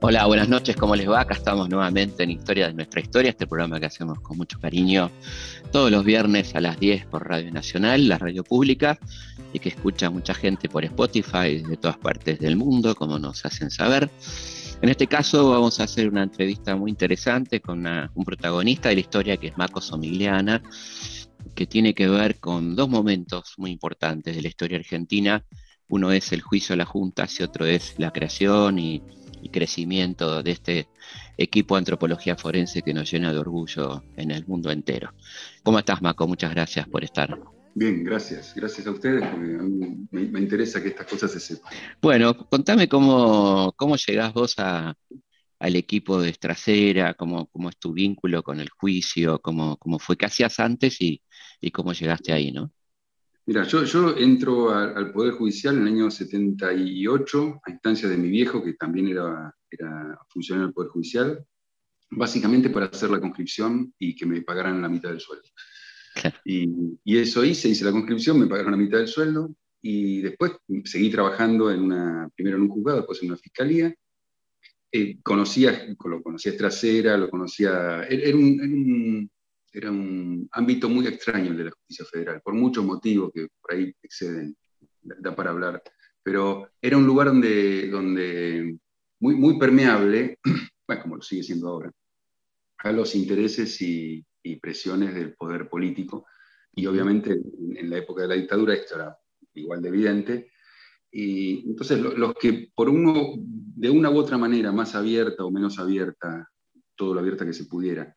Hola, buenas noches, ¿cómo les va? Acá estamos nuevamente en Historia de nuestra historia, este programa que hacemos con mucho cariño todos los viernes a las 10 por Radio Nacional, la radio pública, y que escucha mucha gente por Spotify de todas partes del mundo, como nos hacen saber. En este caso vamos a hacer una entrevista muy interesante con un protagonista de la historia que es Marco Somigliana, que tiene que ver con dos momentos muy importantes de la historia argentina. Uno es el juicio a la Junta y otro es la creación y y crecimiento de este equipo de antropología forense que nos llena de orgullo en el mundo entero. ¿Cómo estás, Maco? Muchas gracias por estar. Bien, gracias. Gracias a ustedes, porque a mí me, interesa que estas cosas se sepan. Bueno, contame cómo, cómo llegás vos al equipo de Estracera, cómo, cómo es tu vínculo con el juicio, cómo, cómo fue, qué hacías antes y, y cómo llegaste ahí, ¿no? Mira, yo, yo entro al Poder Judicial en el año 78, a instancia de mi viejo, que también era, era funcionario del Poder Judicial, básicamente para hacer la conscripción y que me pagaran la mitad del sueldo. Y, y, eso hice, hice la conscripción, me pagaron la mitad del sueldo, y después seguí trabajando en una, primero en un juzgado, después en una fiscalía. Eh, conocía, lo conocía Estracera, lo conocía, era un era un ámbito muy extraño el de la justicia federal, por muchos motivos que por ahí exceden, da para hablar, pero era un lugar donde, donde muy, muy permeable, bueno, como lo sigue siendo ahora, a los intereses y, presiones del poder político, y obviamente en, la época de la dictadura esto era igual de evidente, y entonces los que por uno, de una u otra manera, más abierta o menos abierta, todo lo abierta que se pudiera,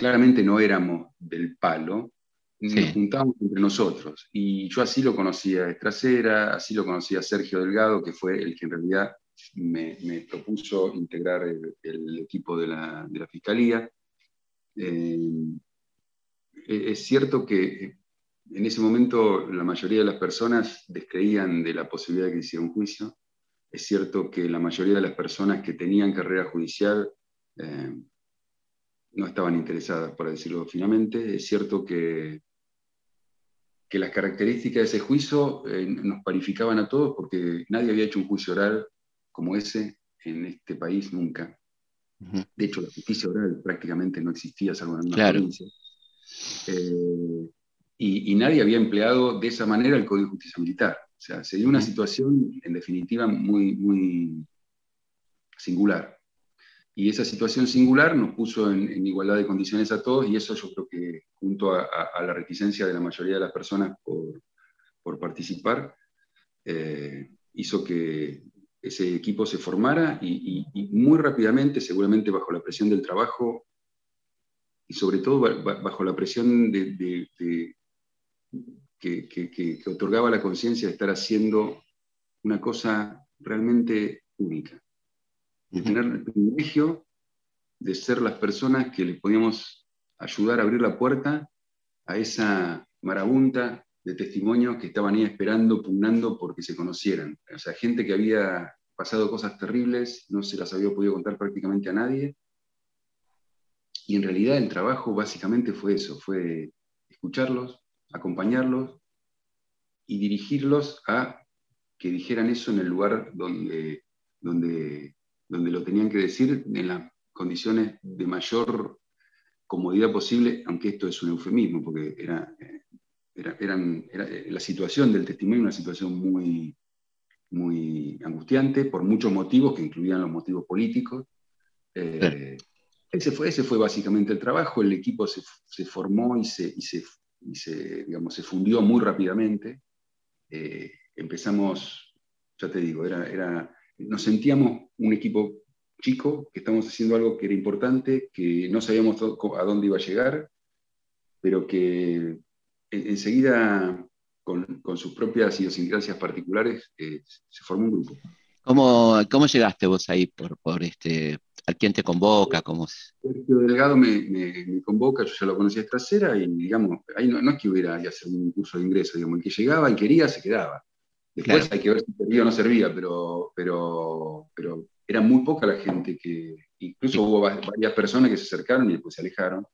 claramente no éramos del palo, nos juntábamos entre nosotros. Y yo así lo conocía a Estracera, así lo conocía a Sergio Delgado, que fue el que en realidad me, propuso integrar el, equipo de la, Fiscalía. Eh, e, es cierto que en ese momento la mayoría de las personas descreían de la posibilidad de que hiciera un juicio. Es cierto que la mayoría de las personas que tenían carrera judicial eh, no estaban interesadas, para decirlo finamente. Es cierto que, que las características de ese juicio eh, nos parificaban a todos porque nadie había hecho un juicio oral como ese en este país nunca. De hecho, la justicia oral prácticamente no existía, salvo en una provincia. Eh, y, y, nadie había empleado de esa manera el Código de Justicia Militar. O sea, se dio una situación, en definitiva, muy, muy singular. Y esa situación singular nos puso en, igualdad de condiciones a todos y eso yo creo que junto a, la reticencia de la mayoría de las personas por, participar, eh, hizo que ese equipo se formara y, muy rápidamente, seguramente bajo la presión del trabajo y sobre todo bajo la presión de, que, que otorgaba la conciencia de estar haciendo una cosa realmente única de tener el privilegio de ser las personas que le podíamos ayudar a abrir la puerta a esa marabunta de testimonios que estaban ahí esperando, pugnando porque se conocieran. O sea, gente que había pasado cosas terribles, no se las había podido contar prácticamente a nadie. Y en realidad el trabajo básicamente fue eso, fue escucharlos, acompañarlos y dirigirlos a que dijeran eso en el lugar donde, donde donde lo tenían que decir en las condiciones de mayor comodidad posible, aunque esto es un eufemismo, porque era, eran, la situación del testimonio una situación muy, muy angustiante por muchos motivos, que incluían los motivos políticos. Eh, ese, fue, ese fue básicamente el trabajo, el equipo se, formó y, se, y se, digamos, se fundió muy rápidamente. Eh, empezamos, ya te digo, era, era nos sentíamos un equipo chico, que estamos haciendo algo que era importante, que no sabíamos a dónde iba a llegar, pero que enseguida, con, sus propias idiosincrasias particulares, eh, se formó un grupo. ¿Cómo, ¿Cómo, llegaste vos ahí por, por este, ¿A quién te convoca? ¿Cómo Sergio Delgado me, me, convoca, yo ya lo conocía trasera y digamos, ahí no, no es que hubiera que hacer un curso de ingreso, digamos, el que llegaba y quería se quedaba. Después hay que ver si servía o no servía, pero, pero, pero era muy poca la gente que, incluso hubo varias personas que se acercaron y después se alejaron.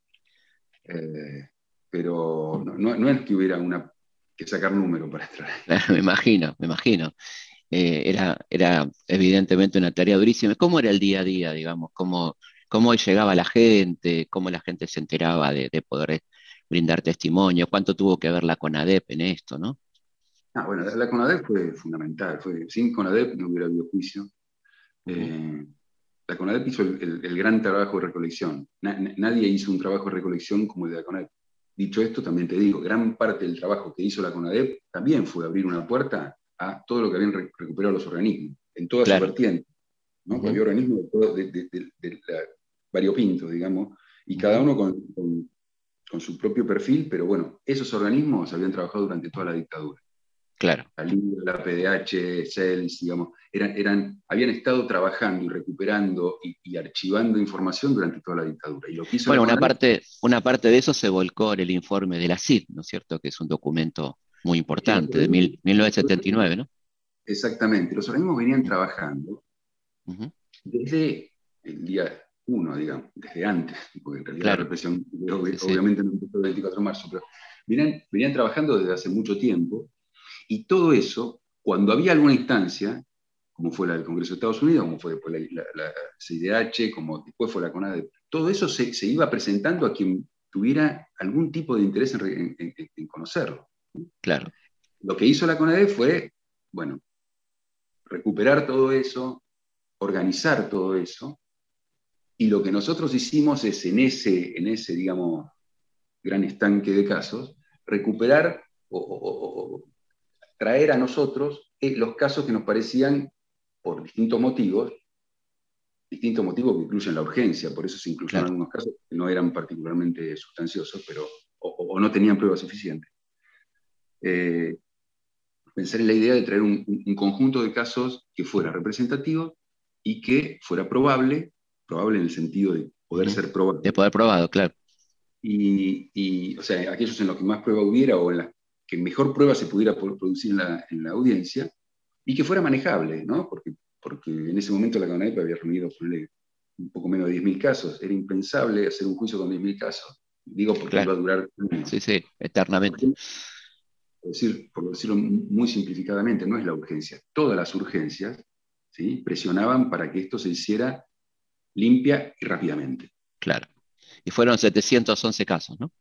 Eh, pero no, no, es que hubiera una que sacar número para extraer. me imagino, me imagino. Eh, era, era evidentemente una tarea durísima. ¿Cómo era el día a día, digamos? ¿Cómo, cómo llegaba la gente? ¿Cómo la gente se enteraba de, poder brindar testimonio? ¿Cuánto tuvo que ver la CONADEP en esto, no? Ah, bueno, la, CONADEP fue fundamental. Fue, sin CONADEP no hubiera habido juicio. Eh, la CONADEP hizo el, gran trabajo de recolección. nadie hizo un trabajo de recolección como el de la CONADEP. Dicho esto, también te digo, gran parte del trabajo que hizo la CONADEP también fue abrir una puerta a todo lo que habían recuperado los organismos, en todas sus vertientes. ¿no? Había organismos de, de, de, variopintos, digamos, y cada uno con, con, su propio perfil, pero bueno, esos organismos habían trabajado durante toda la dictadura. Claro. La la PDH, CELS, digamos, eran, eran, habían estado trabajando y recuperando y, archivando información durante toda la dictadura. Y lo bueno, una parte, una parte de eso se volcó en el informe de la CID, ¿no es cierto? Que es un documento muy importante, de 1979, ¿no? Exactamente. Los organismos venían trabajando desde el día 1, digamos, desde antes, porque en realidad la represión obviamente no empezó el 24 de marzo, pero venían, venían trabajando desde hace mucho tiempo y todo eso, cuando había alguna instancia, como fue la del Congreso de Estados Unidos, como fue después la, la, CIDH, como después fue la CONADE, todo eso se, iba presentando a quien tuviera algún tipo de interés en, conocerlo. Claro. Lo que hizo la CONADE fue, bueno, recuperar todo eso, organizar todo eso, y lo que nosotros hicimos es en ese, en ese digamos, gran estanque de casos, recuperar o, traer a nosotros los casos que nos parecían, por distintos motivos, distintos motivos que incluyen la urgencia, por eso se incluyeron algunos casos que no eran particularmente sustanciosos, pero, o, no tenían pruebas suficientes. Eh, pensar en la idea de traer un, conjunto de casos que fuera representativo y que fuera probable, probable en el sentido de poder ser probado. De poder probado, claro. Y, y, o sea, aquellos en los que más prueba hubiera o en las que mejor prueba se pudiera producir en la, audiencia y que fuera manejable, ¿no? porque, porque en ese momento la CONAEP había reunido un poco menos de 10.000 casos. Era impensable hacer un juicio con 10.000 casos. Digo porque iba a durar. Sí, sí, eternamente. Por, decir, por decirlo muy simplificadamente, no es la urgencia. Todas las urgencias ¿sí? presionaban para que esto se hiciera limpia y rápidamente. Claro. Y fueron 711 casos, ¿no?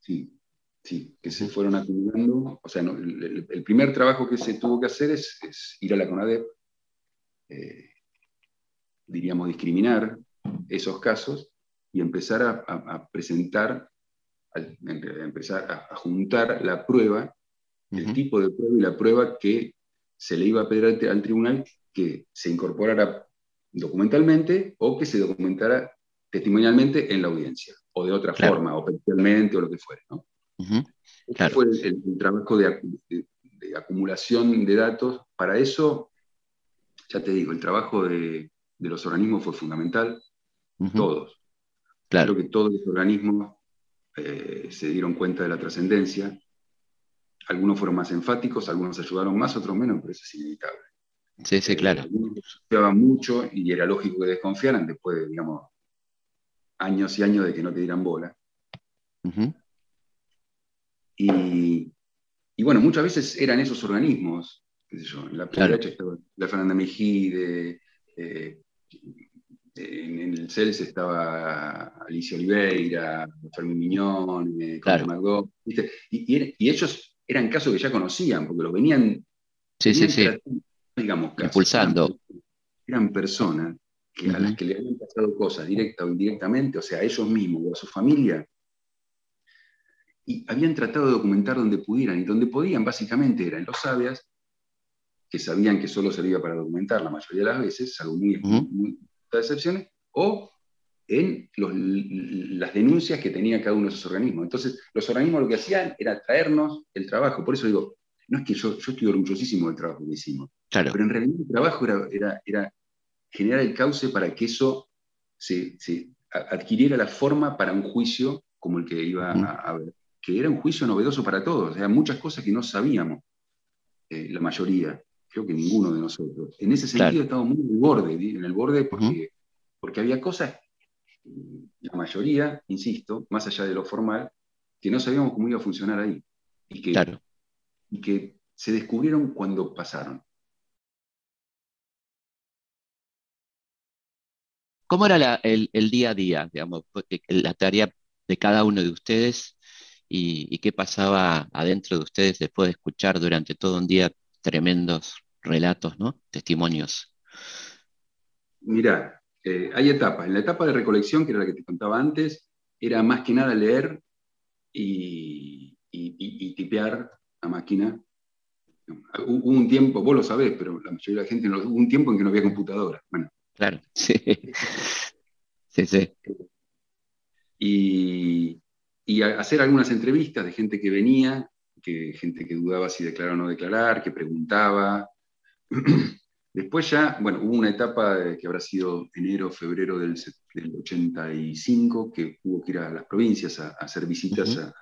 Sí, Sí, que se fueron acumulando. O sea, el, primer trabajo que se tuvo que hacer es, ir a la CONADEP, eh, diríamos, discriminar esos casos y empezar a, presentar, a, empezar a, juntar la prueba, el tipo de prueba y la prueba que se le iba a pedir al, tribunal que se incorporara documentalmente o que se documentara testimonialmente en la audiencia, o de otra forma, o o lo que fuere. ¿no? Fue el, trabajo de, acumulación de datos. Para eso, ya te digo, el trabajo de, los organismos fue fundamental, todos. Claro. Creo que todos los organismos eh, se dieron cuenta de la trascendencia. Algunos fueron más enfáticos, algunos ayudaron más, otros menos, pero eso es inevitable. Sí, sí, claro. Eh, algunos mucho y era lógico que desconfiaran después de, digamos, años y años de que no te dieran bola. Y, bueno, muchas veces eran esos organismos, qué sé yo, en la PDH estaba la Fernanda Mejide, eh, en, el CELS estaba Alicia Oliveira, Fermín Miñón, eh, claro. y, ellos eran casos que ya conocían, porque los venían, sí, sí, sí. digamos, impulsando. Eran, personas que, a las que le habían pasado cosas directa o indirectamente, o sea, a ellos mismos o a su familia, y habían tratado de documentar donde pudieran, y donde podían básicamente era en los sabias, que sabían que solo servía para documentar la mayoría de las veces, salvo muy, muchas excepciones, o en las denuncias que tenía cada uno de esos organismos. Entonces, los organismos lo que hacían era traernos el trabajo. Por eso digo, no es que yo, yo estoy orgullosísimo del trabajo que hicimos, pero en realidad el trabajo era, era, era generar el cauce para que eso se, se, adquiriera la forma para un juicio como el que iba a, a ver que era un juicio novedoso para todos, o muchas cosas que no sabíamos, eh, la mayoría, creo que ninguno de nosotros. En ese sentido estamos muy en el borde, en el borde porque, porque había cosas, la mayoría, insisto, más allá de lo formal, que no sabíamos cómo iba a funcionar ahí. Y que y que se descubrieron cuando pasaron. ¿Cómo era el, día a día, digamos, la tarea de cada uno de ustedes y, qué pasaba adentro de ustedes después de escuchar durante todo un día tremendos relatos, ¿no? testimonios? Mira, eh, hay etapas. En la etapa de recolección, que era la que te contaba antes, era más que nada leer y, tipear a máquina. Hubo un tiempo, vos lo sabés, pero la mayoría de la gente hubo un tiempo en que no había computadora. Bueno. Claro, sí. Sí, sí. Y, hacer algunas entrevistas de gente que venía, que, gente que dudaba si declarar o no declarar, que preguntaba. Después ya, bueno, hubo una etapa que habrá sido enero, febrero del, 85, que hubo que ir a las provincias a, hacer visitas, a,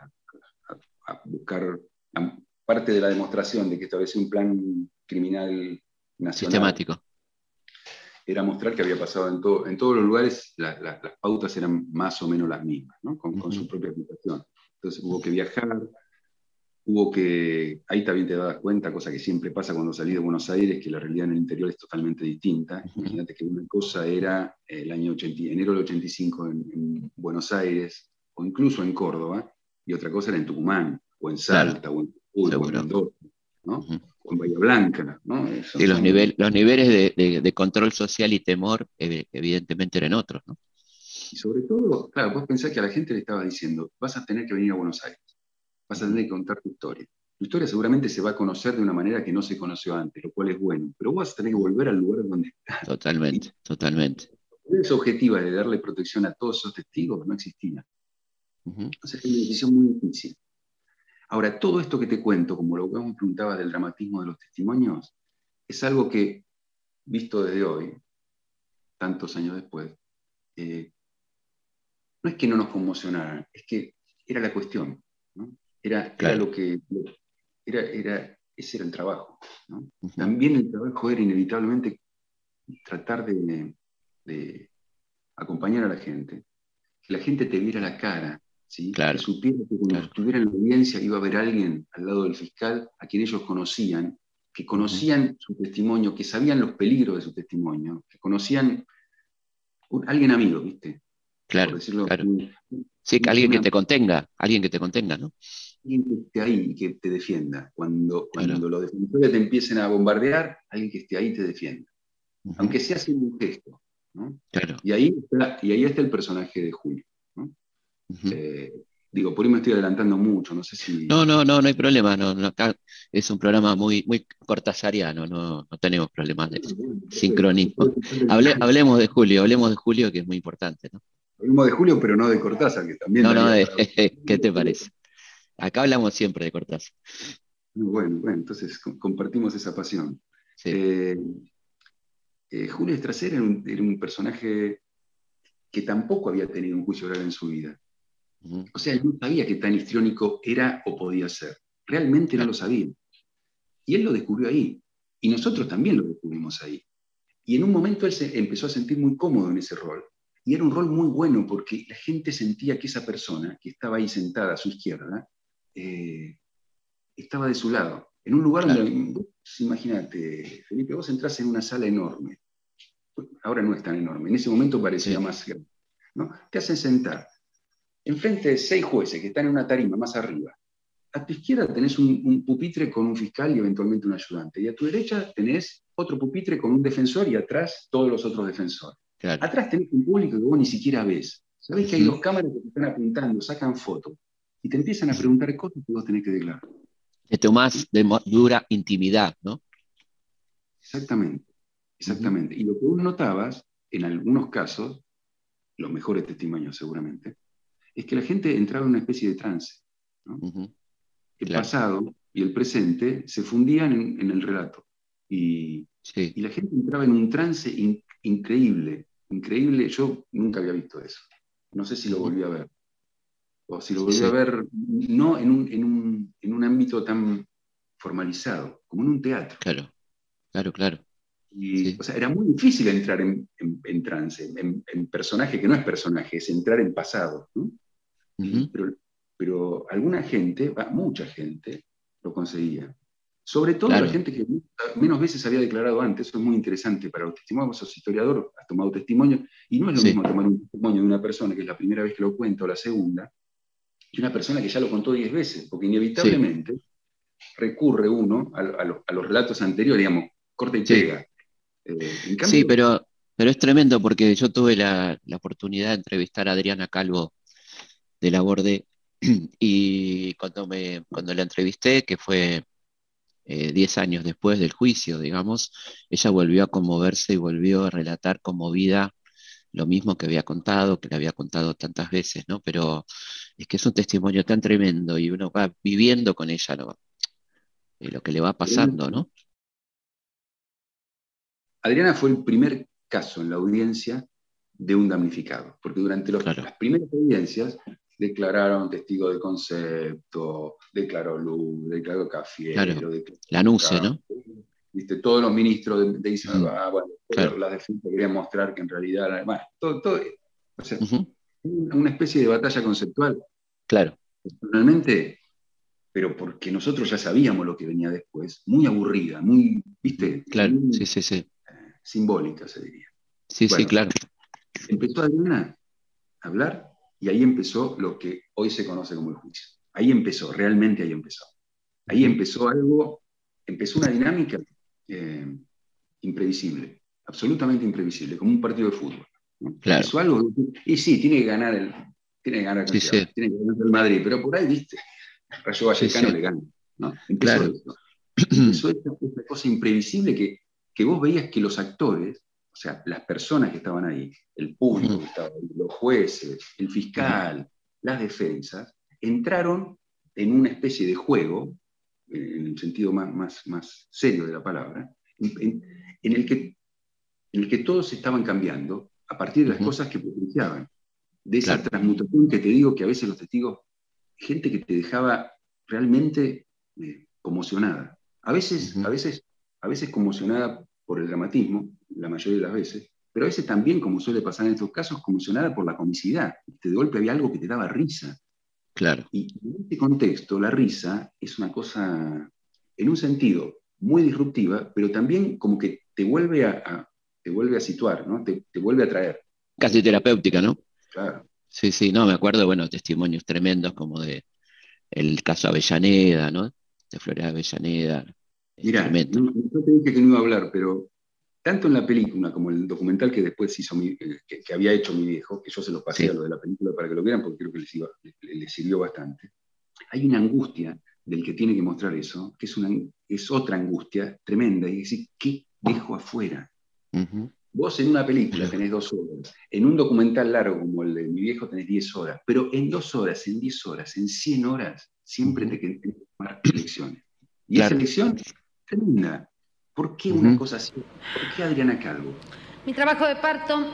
buscar parte de la demostración de que estableció un plan criminal nacional. Sistemático. Era mostrar que había pasado en, en todos los lugares, las pautas eran más o menos las mismas, ¿no? con, con su propia aplicación. Entonces hubo que viajar, hubo que, ahí también te das cuenta, cosa que siempre pasa cuando salí de Buenos Aires, que la realidad en el interior es totalmente distinta. Imagínate que una cosa era el año 80, enero del 85 en, Buenos Aires, o incluso en Córdoba, y otra cosa era en Tucumán, o en Salta, o en Jujuy, o en Mendoza, en Bahía Blanca. ¿no? y los, los niveles de, control social y temor evidentemente eran otros. ¿no? Y sobre todo, claro, vos pensás que a la gente le estaba diciendo, vas a tener que venir a Buenos Aires vas a tener que contar tu historia. Tu historia seguramente se va a conocer de una manera que no se conoció antes, lo cual es bueno, pero vos vas a tener que volver al lugar donde estás. Totalmente, totalmente. Esa objetiva de darle protección a todos esos testigos no existía. Entonces es una decisión muy difícil. Ahora, todo esto que te cuento, como lo que vos me preguntabas del dramatismo de los testimonios, es algo que, visto desde hoy, tantos años después, eh, no es que no nos conmocionara, es que era la cuestión. ¿no? Era, lo que. Era, era, ese era el trabajo. También el trabajo era inevitablemente tratar de, acompañar a la gente, que la gente te viera la cara, ¿sí? que supiera que cuando estuviera en la audiencia iba a haber alguien al lado del fiscal a quien ellos conocían, que conocían su testimonio, que sabían los peligros de su testimonio, que conocían alguien amigo, ¿viste? Claro, claro. sí, alguien que te contenga, alguien que te contenga, ¿no? alguien que esté ahí y que te defienda. Cuando, cuando los defensores te empiecen a bombardear, alguien que esté ahí te defienda. Aunque sea haciendo un gesto. Y, ahí está, y ahí está el personaje de Julio. Eh, digo, por ahí me estoy adelantando mucho, no sé si... No, no, no, no hay problema. No, acá es un programa muy, muy cortasariano, no, no tenemos problemas de sincronismo. hablemos de Julio, hablemos de Julio, que es muy importante. ¿no? Hablemos de Julio, pero no de Cortázar, que también... No, no, ¿qué te parece? Acá hablamos siempre de Cortázar. Bueno, bueno, entonces compartimos esa pasión. Eh, eh, Julio Estracer era un, personaje que tampoco había tenido un juicio oral en su vida. O sea, él no sabía qué tan histriónico era o podía ser. Realmente no lo sabía. Y él lo descubrió ahí. Y nosotros también lo descubrimos ahí. Y en un momento él se empezó a sentir muy cómodo en ese rol. Y era un rol muy bueno porque la gente sentía que esa persona que estaba ahí sentada a su izquierda eh, estaba de su lado. En un lugar donde, imagínate, Felipe, vos entras en una sala enorme. Ahora no es tan enorme, en ese momento parecía más grande. ¿no? Te hacen sentar. Enfrente de seis jueces que están en una tarima más arriba. A tu izquierda tenés un, pupitre con un fiscal y eventualmente un ayudante. Y a tu derecha tenés otro pupitre con un defensor y atrás todos los otros defensores. Atrás tenés un público que vos ni siquiera ves. Sabés que hay dos cámaras que te están apuntando, sacan fotos y te empiezan a preguntar cosas que vos tenés que declarar. De más de dura intimidad, ¿no? Exactamente, exactamente. Y lo que vos notabas, en algunos casos, los mejores testimonios seguramente, es que la gente entraba en una especie de trance. El pasado y el presente se fundían en, el relato. Y, la gente entraba en un trance increíble, increíble. Yo nunca había visto eso. No sé si lo volví a ver o si lo volví a ver, no en un, ámbito tan formalizado, como en un teatro. Claro, claro, claro. O sea, era muy difícil entrar en, trance, en, personaje que no es personaje, es entrar en pasado. Pero, alguna gente, mucha gente, lo conseguía. Sobre todo la gente que menos veces había declarado antes, eso es muy interesante para los testimonios, sos historiador, has tomado testimonio, y no es lo mismo tomar un testimonio de una persona que es la primera vez que lo cuenta o la segunda, que una persona que ya lo contó diez veces, porque inevitablemente recurre uno a, los, relatos anteriores, digamos, corte y pega. Eh, sí, pero, pero es tremendo porque yo tuve la, oportunidad de entrevistar a Adriana Calvo de la Borde y cuando, me, cuando la entrevisté, que fue 10 eh, años después del juicio, digamos, ella volvió a conmoverse y volvió a relatar vida lo mismo que había contado, que le había contado tantas veces, ¿no? Pero es que es un testimonio tan tremendo y uno va viviendo con ella lo, eh, lo que le va pasando, ¿no? Adriana fue el primer caso en la audiencia de un damnificado, porque durante las primeras audiencias declararon testigo de concepto, declaró Luz, declaró Cafiero. la anuncio, ¿no? ¿Viste? Todos los ministros de, mm. ah, bueno, la defensa querían mostrar que en realidad, bueno, todo, todo o sea, una especie de batalla conceptual. Claro. Personalmente, pero porque nosotros ya sabíamos lo que venía después, muy aburrida, muy, ¿viste? Claro, sí, sí, sí. Eh, simbólica, se diría. Sí, sí, claro. Empezó Adriana a hablar y ahí empezó lo que hoy se conoce como el juicio. Ahí empezó, realmente ahí empezó. Ahí empezó algo, empezó una dinámica eh, imprevisible, absolutamente imprevisible, como un partido de fútbol. Claro. algo, y sí, tiene que ganar el, tiene que ganar, tiene que ganar el Madrid, pero por ahí, viste, Rayo Vallecano le gana. ¿no? Empezó claro. Empezó esta, cosa imprevisible que, que vos veías que los actores o sea, las personas que estaban ahí, el público que estaba ahí, los jueces, el fiscal, las defensas, entraron en una especie de juego, en el sentido más, más, más serio de la palabra, en, el que, en el que todos estaban cambiando a partir de las cosas que potenciaban. De esa transmutación que te digo que a veces los testigos, gente que te dejaba realmente eh, conmocionada. A veces, a, veces, a veces conmocionada por el dramatismo, la mayoría de las veces, pero a veces también, como suele pasar en estos casos, conmocionada por la comicidad. De golpe había algo que te daba risa. Claro. Y en este contexto, la risa es una cosa, en un sentido, muy disruptiva, pero también como que te vuelve a, te vuelve a situar, ¿no? Te, vuelve a traer. Casi terapéutica, ¿no? Claro. Sí, sí, no, me acuerdo, bueno, testimonios tremendos como de el caso Avellaneda, ¿no? De Flores Avellaneda. Mira, no, te dije que no iba a hablar, pero tanto en la película como en el documental que después hizo eh, que, había hecho mi viejo, que yo se los pasé a lo de la película para que lo vieran, porque creo que les, sirvió bastante, hay una angustia del que tiene que mostrar eso, que es, una, es otra angustia tremenda, y decir, ¿qué dejo afuera? Vos en una película tenés dos horas, en un documental largo como el de mi viejo tenés diez horas, pero en dos horas, en diez horas, en cien horas, siempre te tenés que tomar elecciones. Y esa elección tremenda, ¿Por qué una cosa así? ¿Por qué Adriana Calvo? Mi trabajo de parto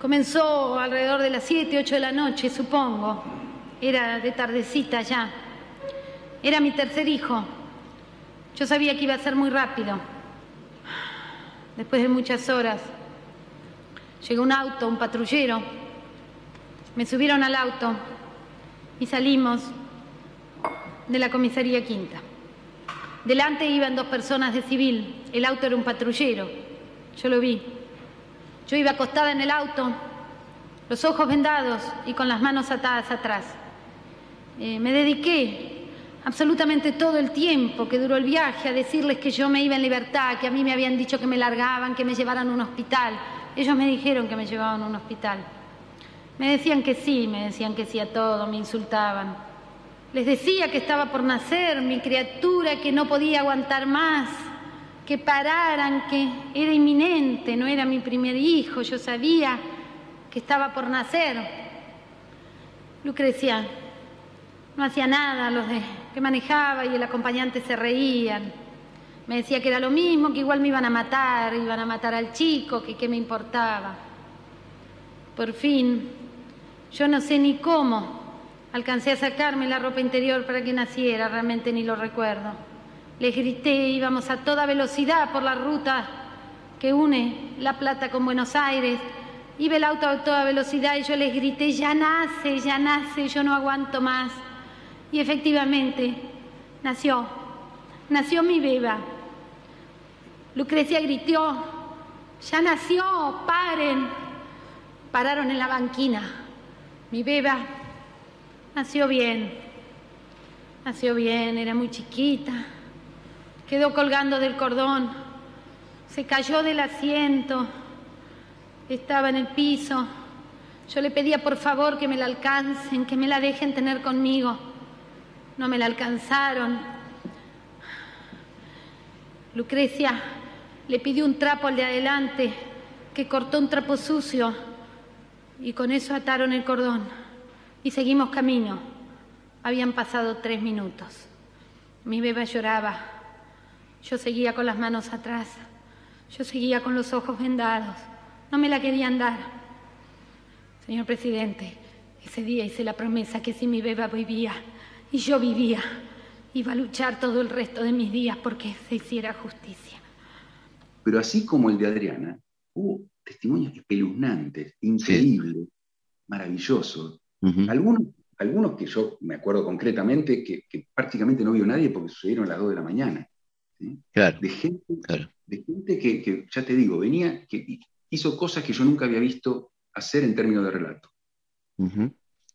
comenzó alrededor de las 7, 8 de la noche, supongo. Era de tardecita ya. Era mi tercer hijo. Yo sabía que iba a ser muy rápido. Después de muchas horas, llegó un auto, un patrullero. Me subieron al auto y salimos de la comisaría quinta. Delante iban dos personas de civil. El auto era un patrullero. Yo lo vi. Yo iba acostada en el auto, los ojos vendados y con las manos atadas atrás. Eh, me dediqué absolutamente todo el tiempo que duró el viaje a decirles que yo me iba en libertad, que a mí me habían dicho que me largaban, que me llevaran a un hospital. Ellos me dijeron que me llevaban a un hospital. Me decían que sí, me decían que sí a todo, me insultaban. Les decía que estaba por nacer mi criatura, que no podía aguantar más, que pararan, que era inminente, no era mi primer hijo, yo sabía que estaba por nacer. Lucrecia no hacía nada, los de, que manejaba y el acompañante se reían. Me decía que era lo mismo, que igual me iban a matar, iban a matar al chico, que qué me importaba. Por fin, yo no sé ni cómo, Alcancé a sacarme la ropa interior para que naciera, realmente ni lo recuerdo. Les grité, íbamos a toda velocidad por la ruta que une La Plata con Buenos Aires. Iba el auto a toda velocidad y yo les grité, ya nace, ya nace, yo no aguanto más. Y efectivamente, Nació, nació mi beba. Lucrecia gritó, ya nació, paren. Pararon en la banquina. Mi beba nació bien, nació bien, era muy chiquita. Quedó colgando del cordón, se cayó del asiento, estaba en el piso. Yo le pedía por favor que me la alcancen, que me la dejen tener conmigo. No me la alcanzaron. Lucrecia le pidió un trapo al de adelante, que cortó un trapo sucio, y con eso ataron el cordón. Y seguimos camino. Habían pasado tres minutos. Mi beba lloraba. Yo seguía con las manos atrás. Yo seguía con los ojos vendados. No me la querían dar. Señor presidente, ese día hice la promesa que si mi beba vivía y yo vivía, iba a luchar todo el resto de mis días porque se hiciera justicia. Pero así como el de Adriana, hubo testimonios espeluznantes, increíbles, maravillosos. Algunos, algunos que yo me acuerdo concretamente que, prácticamente no vio nadie porque sucedieron a las 2 de la mañana. Claro, de gente, de gente que, ya te digo, venía, que hizo cosas que yo nunca había visto hacer en términos de relato.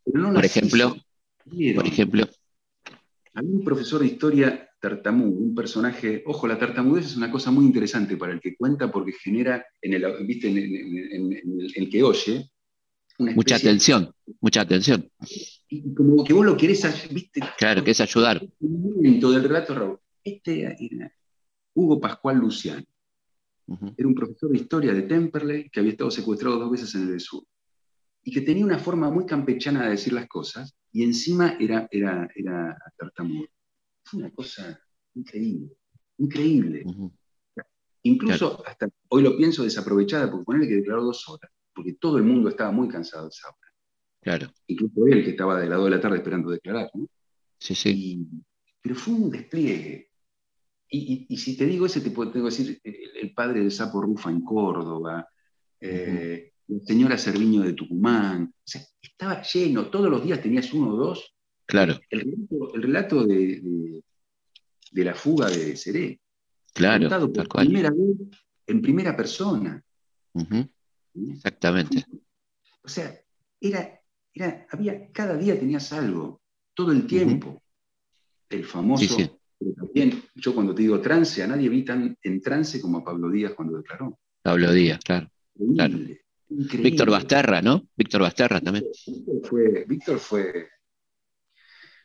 por ejemplo, por ejemplo. Había un profesor de historia tartamudo, un personaje, ojo, la tartamudez es una cosa muy interesante para el que cuenta porque genera en el, ¿viste? En, el, que oye. Mucha atención, mucha atención. Y como que vos lo querés, ¿viste? Claro, que es ayudar. Momento del relato, Raúl. Este era Hugo Pascual Luciano. Era un profesor de historia de Temperley que había estado secuestrado dos veces en el sur y que tenía una forma muy campechana de decir las cosas y encima era, era, era tartamudo. Fue una cosa increíble, increíble. Incluso hasta hoy lo pienso desaprovechada porque ponerle que declaró dos horas, porque todo el mundo estaba muy cansado de esa hora. Claro. Incluso él que estaba de las dos de la tarde esperando declarar. ¿no? Sí, sí. pero fue un despliegue. Y, si te digo ese, te puedo, decir el, padre del sapo Rufa en Córdoba, eh, la señora Serviño de Tucumán. O sea, estaba lleno, todos los días tenías uno o dos. Claro. El relato, de, la fuga de Seré. Claro. Por primera vez en primera persona. Exactamente. O sea, era, era, había, cada día tenías algo, todo el tiempo. El famoso pero también, yo cuando te digo trance, a nadie vi tan en trance como a Pablo Díaz cuando declaró. Pablo Díaz, claro. Víctor Basterra, ¿no? Víctor Basterra también. Víctor fue,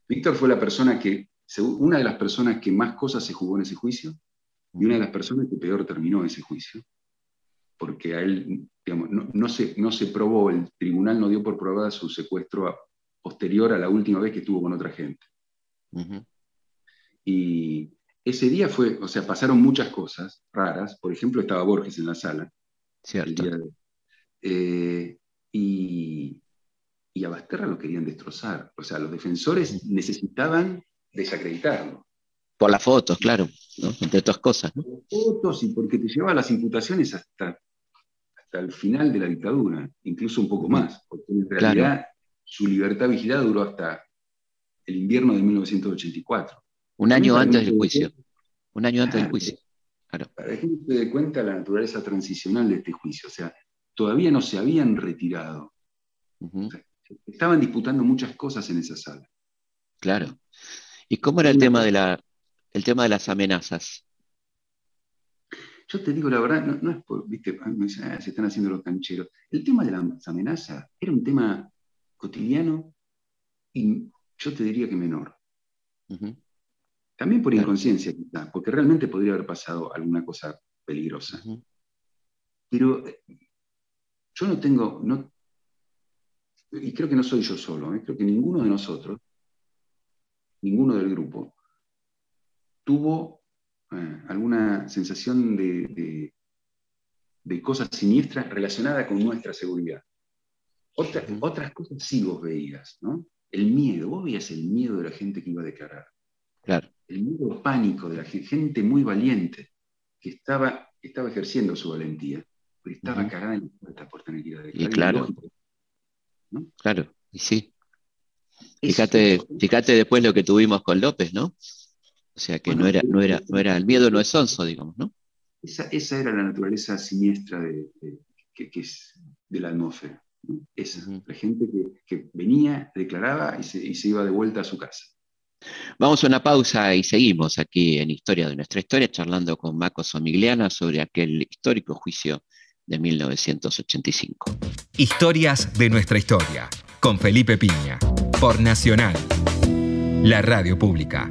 Víctor fue, la persona que, una de las personas que más cosas se jugó en ese juicio y una de las personas que peor terminó ese juicio. Porque a él, digamos, no, se, no se probó, el tribunal no dio por probada su secuestro posterior a la última vez que estuvo con otra gente. Y ese día fue, o sea, pasaron muchas cosas raras. Por ejemplo, estaba Borges en la sala. Cierto. Eh, y, a Basterra lo querían destrozar. O sea, los defensores necesitaban desacreditarlo. Por las fotos, claro, entre otras cosas. ¿no? fotos y porque te llevaba las imputaciones hasta, hasta el final de la dictadura, incluso un poco más, porque en realidad su libertad vigilada duró hasta el invierno de 1984. Un año antes del juicio. Un año antes del juicio. Para que se dé cuenta la naturaleza transicional de este juicio. O sea, todavía no se habían retirado. estaban disputando muchas cosas en esa sala. Claro. ¿Y cómo era el tema de, la, el tema de las amenazas? Yo te digo la verdad, no, es por, viste, ah, se están haciendo los cancheros. El tema de las amenazas era un tema cotidiano y yo te diría que menor. También por inconsciencia, porque realmente podría haber pasado alguna cosa peligrosa. Pero eh, yo no tengo, no, y creo que no soy yo solo, ¿eh? creo que ninguno de nosotros, ninguno del grupo, tuvo eh, alguna sensación de, de, cosas siniestras relacionadas con nuestra seguridad. Otras cosas sí vos veías, ¿no? El miedo, vos veías el miedo de la gente que iba a declarar. Claro el miedo pánico de la gente muy valiente que estaba, estaba ejerciendo su valentía, porque estaba cagada en la puerta por tener que ir a declarar. Y claro, claro, y sí. Fíjate, fíjate después lo que tuvimos con López, ¿no? O sea que no, era, no, era, no era, el miedo no es sonso, digamos, ¿no? Esa, era la naturaleza siniestra de, que, es de la atmósfera. Esa, la gente que, venía, declaraba y se, y se iba de vuelta a su casa. Vamos a una pausa y seguimos aquí en Historia de nuestra historia, charlando con Marco Somigliana sobre aquel histórico juicio de 1985. Historias de nuestra historia, con Felipe Piña, por Nacional, la radio pública.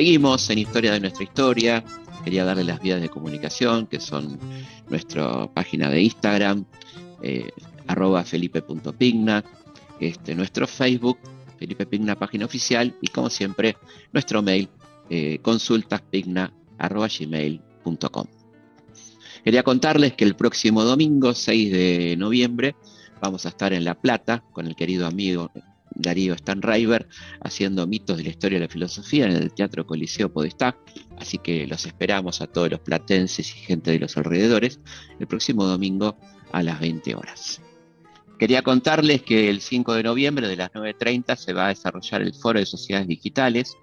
Seguimos en Historia de nuestra historia. Quería darle las vías de comunicación, que son nuestra página de Instagram, eh, arroba felipe.pigna, este, nuestro Facebook, Felipe Pigna, página oficial, y como siempre, nuestro mail, eh, consultaspigna.gmail.com. Quería contarles que el próximo domingo, 6 de noviembre, vamos a estar en La Plata con el querido amigo Darío Stanriver haciendo mitos de la historia de la filosofía en el Teatro Coliseo Podestá. Así que los esperamos a todos los platenses y gente de los alrededores el próximo domingo a las 20 horas. Quería contarles que el 5 de noviembre de las 9.30 se va a desarrollar el Foro de Sociedades Digitales,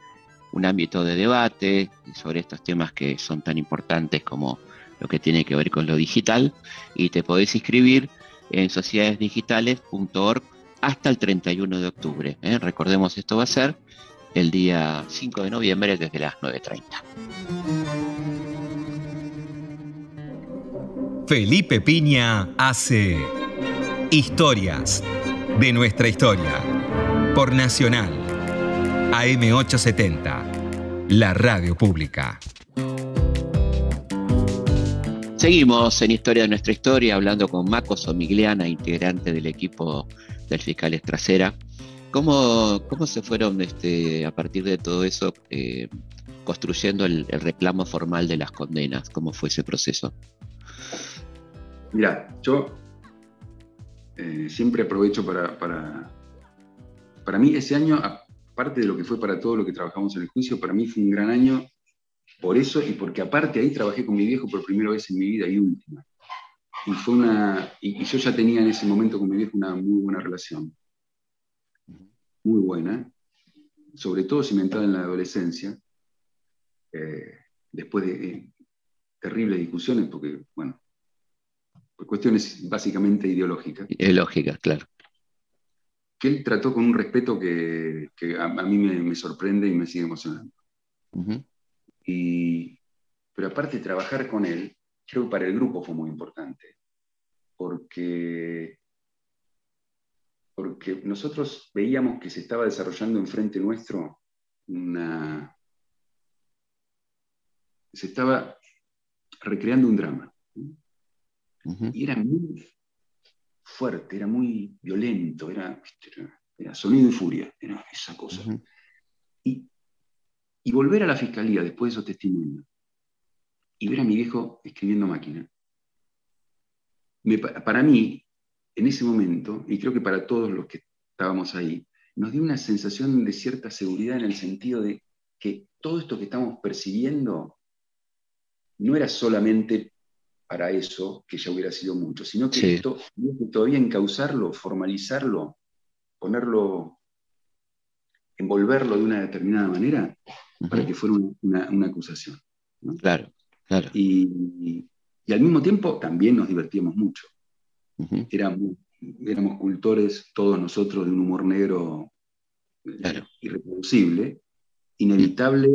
un ámbito de debate sobre estos temas que son tan importantes como lo que tiene que ver con lo digital. Y te podés inscribir en sociedadesdigitales.org hasta el 31 de octubre. ¿eh? Recordemos, esto va a ser el día 5 de noviembre desde las 9.30. Felipe Piña hace Historias de nuestra historia por Nacional AM870, la radio pública. Seguimos en Historia de nuestra historia hablando con Maco Somigliana, integrante del equipo fiscal Trasera. ¿Cómo, ¿Cómo se fueron este, a partir de todo eso eh, construyendo el, reclamo formal de las condenas? ¿Cómo fue ese proceso? Mira, yo eh, siempre aprovecho para, para, para mí ese año, aparte de lo que fue para todo lo que trabajamos en el juicio, para mí fue un gran año por eso y porque aparte ahí trabajé con mi viejo por primera vez en mi vida y última. Y, fue una, y, yo ya tenía en ese momento con mi viejo una muy buena relación. Muy buena. Sobre todo cimentada en la adolescencia. Eh, después de eh, terribles discusiones, porque, bueno, por cuestiones básicamente ideológicas. Ideológicas, claro. Que él trató con un respeto que, a, mí me, sorprende y me sigue emocionando. y, pero aparte trabajar con él, creo que para el grupo fue muy importante porque, porque nosotros veíamos que se estaba desarrollando enfrente nuestro una... se estaba recreando un drama. Y era muy fuerte, era muy violento, era, era, sonido y furia, era esa cosa. y, y volver a la fiscalía después de esos testimonios y ver a mi viejo escribiendo máquina, para mí, en ese momento, y creo que para todos los que estábamos ahí, nos dio una sensación de cierta seguridad en el sentido de que todo esto que estamos percibiendo no era solamente para eso, que ya hubiera sido mucho, sino que esto, todavía encauzarlo, formalizarlo, ponerlo, envolverlo de una determinada manera para que fuera una, acusación. Claro, claro. y, y al mismo tiempo también nos divertíamos mucho. éramos, éramos, cultores todos nosotros de un humor negro eh, irreproducible, inevitable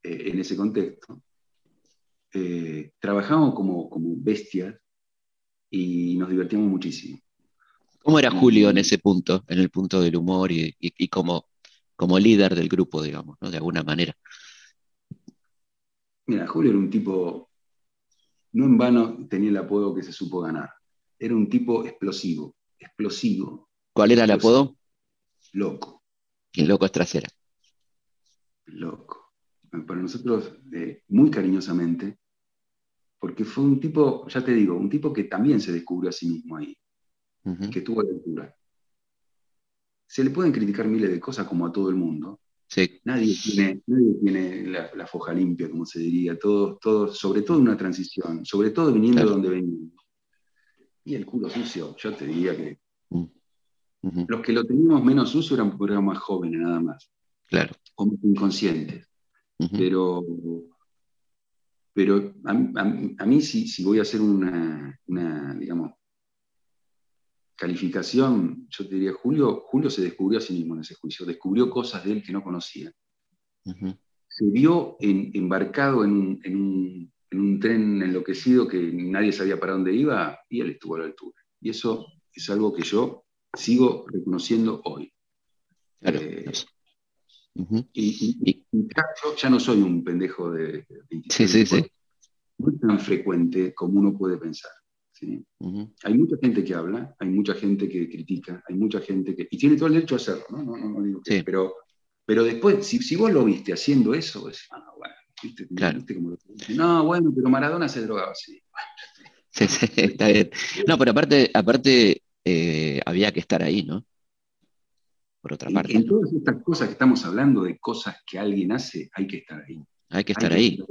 eh, en ese contexto. Eh, trabajamos como, como bestias y nos divertíamos muchísimo. ¿Cómo era Julio en ese punto, en el punto del humor y, como, como líder del grupo, digamos, ¿no? de alguna manera? Mira, Julio era un tipo no en vano tenía el apodo que se supo ganar. era un tipo explosivo, explosivo. ¿Cuál era el apodo? Loco. El loco trasera. Loco. Para nosotros, eh, muy cariñosamente, porque fue un tipo, ya te digo, un tipo que también se descubrió a sí mismo ahí, que tuvo la altura. Se le pueden criticar miles de cosas como a todo el mundo. Sí. Nadie tiene, nadie tiene la, foja limpia, como se diría, todos, todos, sobre todo una transición, sobre todo viniendo de donde venimos. Y el culo sucio, yo te diría que mm. los que lo teníamos menos sucio eran porque más jóvenes nada más. Claro. Como inconscientes. Pero pero a, mí, si, voy a hacer una, digamos, calificación, yo te diría, Julio, Julio se descubrió a sí mismo en ese juicio, descubrió cosas de él que no conocía. Se vio embarcado en un, tren enloquecido que nadie sabía para dónde iba y él estuvo a la altura. Y eso es algo que yo sigo reconociendo hoy. Eh, y, yo ya no soy un pendejo de, sí, sí, sí. No es tan frecuente como uno puede pensar. Hay mucha gente que habla, hay mucha gente que critica, hay mucha gente que. Y tiene todo el derecho a hacerlo, ¿no? No, no, digo que, pero, pero después, si, si, vos lo viste haciendo eso, es, ah, bueno, ¿viste? Claro. no, bueno, pero Maradona se drogaba. Sí, sí, está bien. No, pero aparte, aparte eh, había que estar ahí, ¿no? por otra parte. En, todas estas cosas que estamos hablando de cosas que alguien hace, hay que estar ahí. Hay que estar ahí.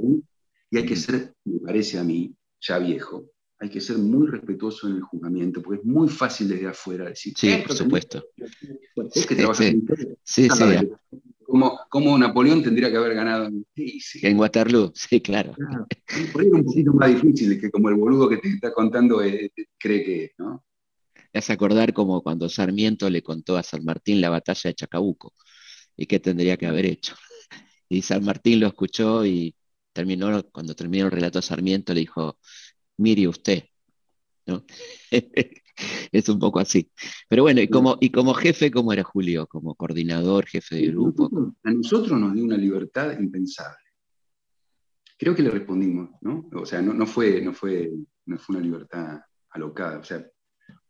y hay que ser, me parece a mí, ya viejo, hay que ser muy respetuoso en el juzgamiento, porque es muy fácil desde afuera decir. Sí, por supuesto. Es que Sí, sí. Como, como, Napoleón tendría que haber ganado en Waterloo, sí, claro. Por ahí es un poquito más difícil que como el boludo que te está contando eh, cree que es, ¿no? hace acordar como cuando Sarmiento le contó a San Martín la batalla de Chacabuco y qué tendría que haber hecho. Y San Martín lo escuchó y terminó, cuando terminó el relato Sarmiento le dijo, mire usted. ¿No? es un poco así. Pero bueno, y como, y como jefe, ¿cómo era Julio? Como coordinador, jefe de grupo. A nosotros nos dio una libertad impensable. Creo que le respondimos, ¿no? O sea, no, fue, no, fue, no fue una libertad alocada. O sea,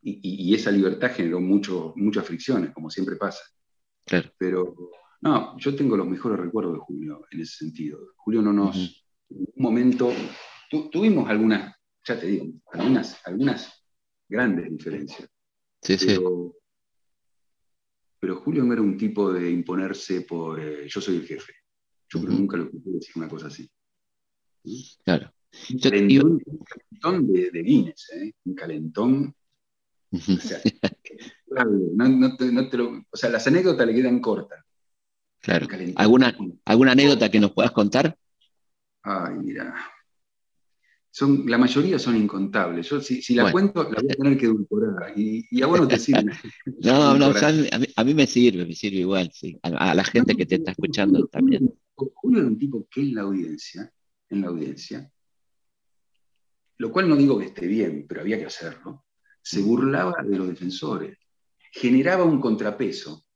y, esa libertad generó mucho, muchas fricciones, como siempre pasa. Claro. Pero no, yo tengo los mejores recuerdos de Julio en ese sentido. Julio no nos, en un momento, tuvimos algunas, ya te digo, algunas, algunas grandes diferencias. Sí, pero, sí. Pero Julio no era un tipo de imponerse por eh, yo soy el jefe. Yo creo que nunca lo escuché decir una cosa así. Claro. Un calentón, de, de Guinness, ¿eh? un calentón o sea, las anécdotas le quedan cortas. Claro. ¿Alguna, ¿Alguna anécdota que nos puedas contar? Ay, mira. Son, la mayoría son incontables. Yo, si, la cuento, la voy a tener que edulcorar. Y, a vos no te sirve. no, no, a, mí, me sirve, me sirve igual, sí. A, la gente que te está escuchando también. Julio era un tipo que en la audiencia, en la audiencia, lo cual no digo que esté bien, pero había que hacerlo se burlaba de los defensores, generaba un contrapeso.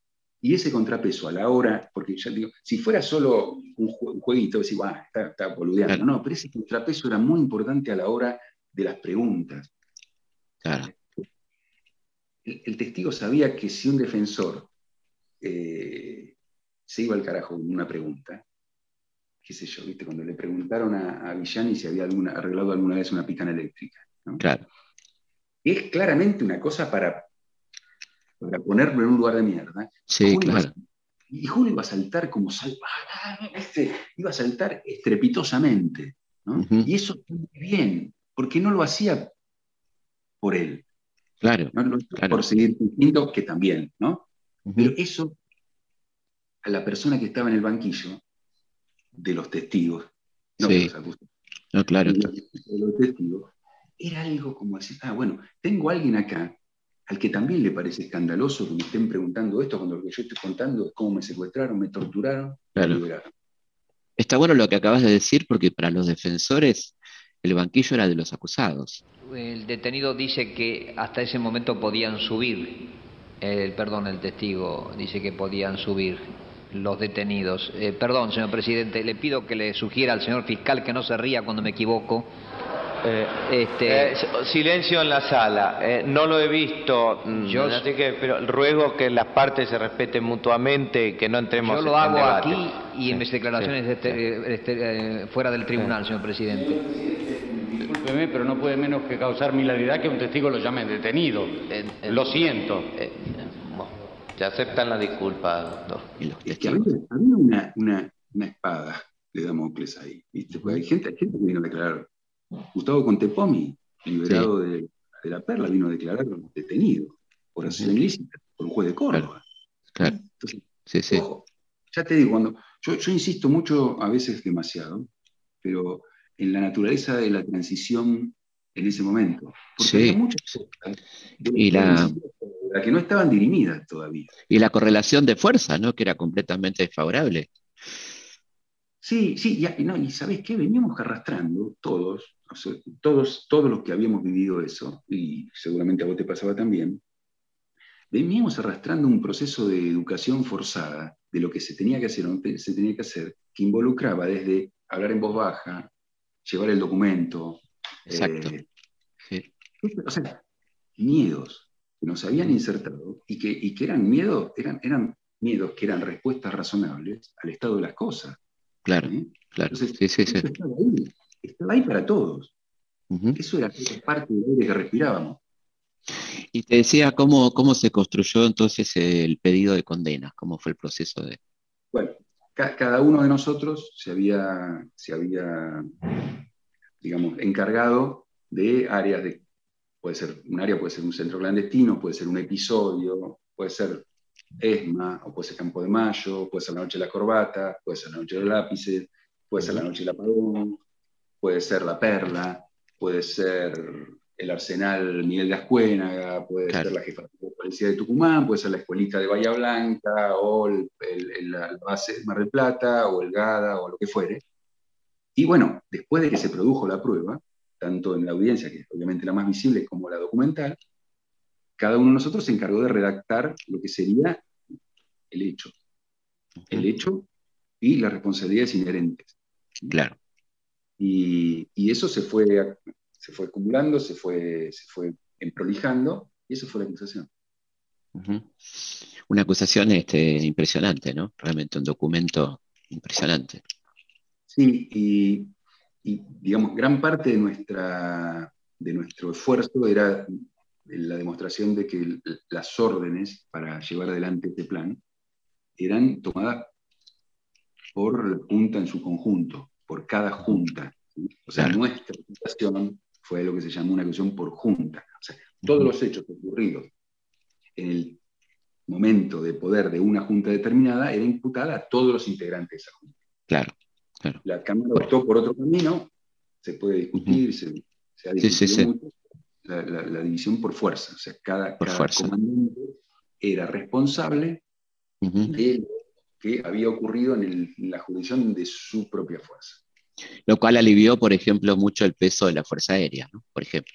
Y ese contrapeso a la hora, porque ya digo, si fuera solo un, jueguito, decís, está, está boludeando. No, pero ese contrapeso era muy importante a la hora de las preguntas. Claro. El, testigo sabía que si un defensor eh, se iba al carajo con una pregunta, qué sé yo, ¿viste? cuando le preguntaron a, a Villani si había alguna, arreglado alguna vez una picana eléctrica. Claro es claramente una cosa para, para ponerlo en un lugar de mierda. Sí, claro. y Julio iba a saltar como sal, este, iba a saltar estrepitosamente. Y eso muy bien, porque no lo hacía por él. Claro, Por seguir diciendo que también, ¿no? Pero eso, a la persona que estaba en el banquillo de los testigos, no sí. No, claro. De los testigos, era algo como decir, ah, bueno, tengo a alguien acá al que también le parece escandaloso que me estén preguntando esto cuando lo que yo estoy contando es cómo me secuestraron, me torturaron, claro. Está bueno lo que acabas de decir porque para los defensores el banquillo era de los acusados. El detenido dice que hasta ese momento podían subir, el, perdón, el testigo dice que podían subir los detenidos. Eh, perdón, señor presidente, le pido que le sugiera al señor fiscal que no se ría cuando me equivoco Eh, este, eh, silencio en la sala. Eh, no lo he visto, mm, yo, así que pero ruego que las partes se respeten mutuamente, que no entremos. Yo lo hago aquí y en mis declaraciones este, este, fuera del tribunal, señor presidente. Discúlpeme, pero no puede menos que causar milaridad que un testigo lo llame detenido. lo siento. se aceptan la disculpa, doctor. Es que había, una, una, una, espada de Damocles ahí, ¿viste? Porque hay gente, hay gente que vino a declarar Gustavo Contepomi, liberado de, la Perla, vino a declarar detenido por asesión ilícita por un juez de Córdoba. Claro. sí, sí. ya te digo, cuando, yo, insisto mucho, a veces demasiado, pero en la naturaleza de la transición en ese momento. Porque había muchas cosas y la... que no estaban dirimidas todavía. Y la correlación de fuerza, ¿no? Que era completamente desfavorable. Sí, sí, y, no, y ¿sabes qué? Veníamos arrastrando todos todos, todos los que habíamos vivido eso, y seguramente a vos te pasaba también, veníamos arrastrando un proceso de educación forzada de lo que se tenía que hacer o no se tenía que hacer, que involucraba desde hablar en voz baja, llevar el documento. Exacto. Eh, o sea, miedos que nos habían insertado y que, y que eran miedos, eran, eran miedos que eran respuestas razonables al estado de las cosas. Claro, ¿Eh? claro. sí, sí, sí estaba ahí para todos. Eso era parte del aire que respirábamos. Y te decía cómo, cómo se construyó entonces el pedido de condena, cómo fue el proceso de... Bueno, cada uno de nosotros se había, se había, digamos, encargado de áreas de, puede ser un área, puede ser un centro clandestino, puede ser un episodio, puede ser ESMA, o puede ser Campo de Mayo, puede ser la noche de la corbata, puede ser la noche de los lápices, puede ser la noche del apagón, puede ser La Perla, puede ser el Arsenal Miguel de Ascuénaga, puede ser la jefatura de policía de Tucumán, puede ser la escuelita de Bahía Blanca, o el, la base de Mar del Plata, o el GADA, o lo que fuere. Y bueno, después de que se produjo la prueba, tanto en la audiencia, que es obviamente la más visible, como la documental, cada uno de nosotros se encargó de redactar lo que sería el hecho. El hecho y las responsabilidades inherentes. Claro. Y, eso se fue, se fue acumulando, se fue, se fue emprolijando, y eso fue la acusación. Una acusación este, impresionante, ¿no? Realmente un documento impresionante. Sí, y, digamos, gran parte de, nuestra, de nuestro esfuerzo era la demostración de que las órdenes para llevar adelante este plan eran tomadas por la Junta en su conjunto por cada junta. O sea, nuestra acusación fue lo que se llamó una acusación por junta. O sea, todos los hechos ocurridos en el momento de poder de una junta determinada era imputada a todos los integrantes de esa junta. Claro, La Cámara optó por otro camino, se puede discutir, se, ha discutido mucho, la, división por fuerza. O sea, cada, comandante era responsable de que había ocurrido en, la jurisdicción de su propia fuerza. Lo cual alivió, por ejemplo, mucho el peso de la Fuerza Aérea, ¿no? por ejemplo.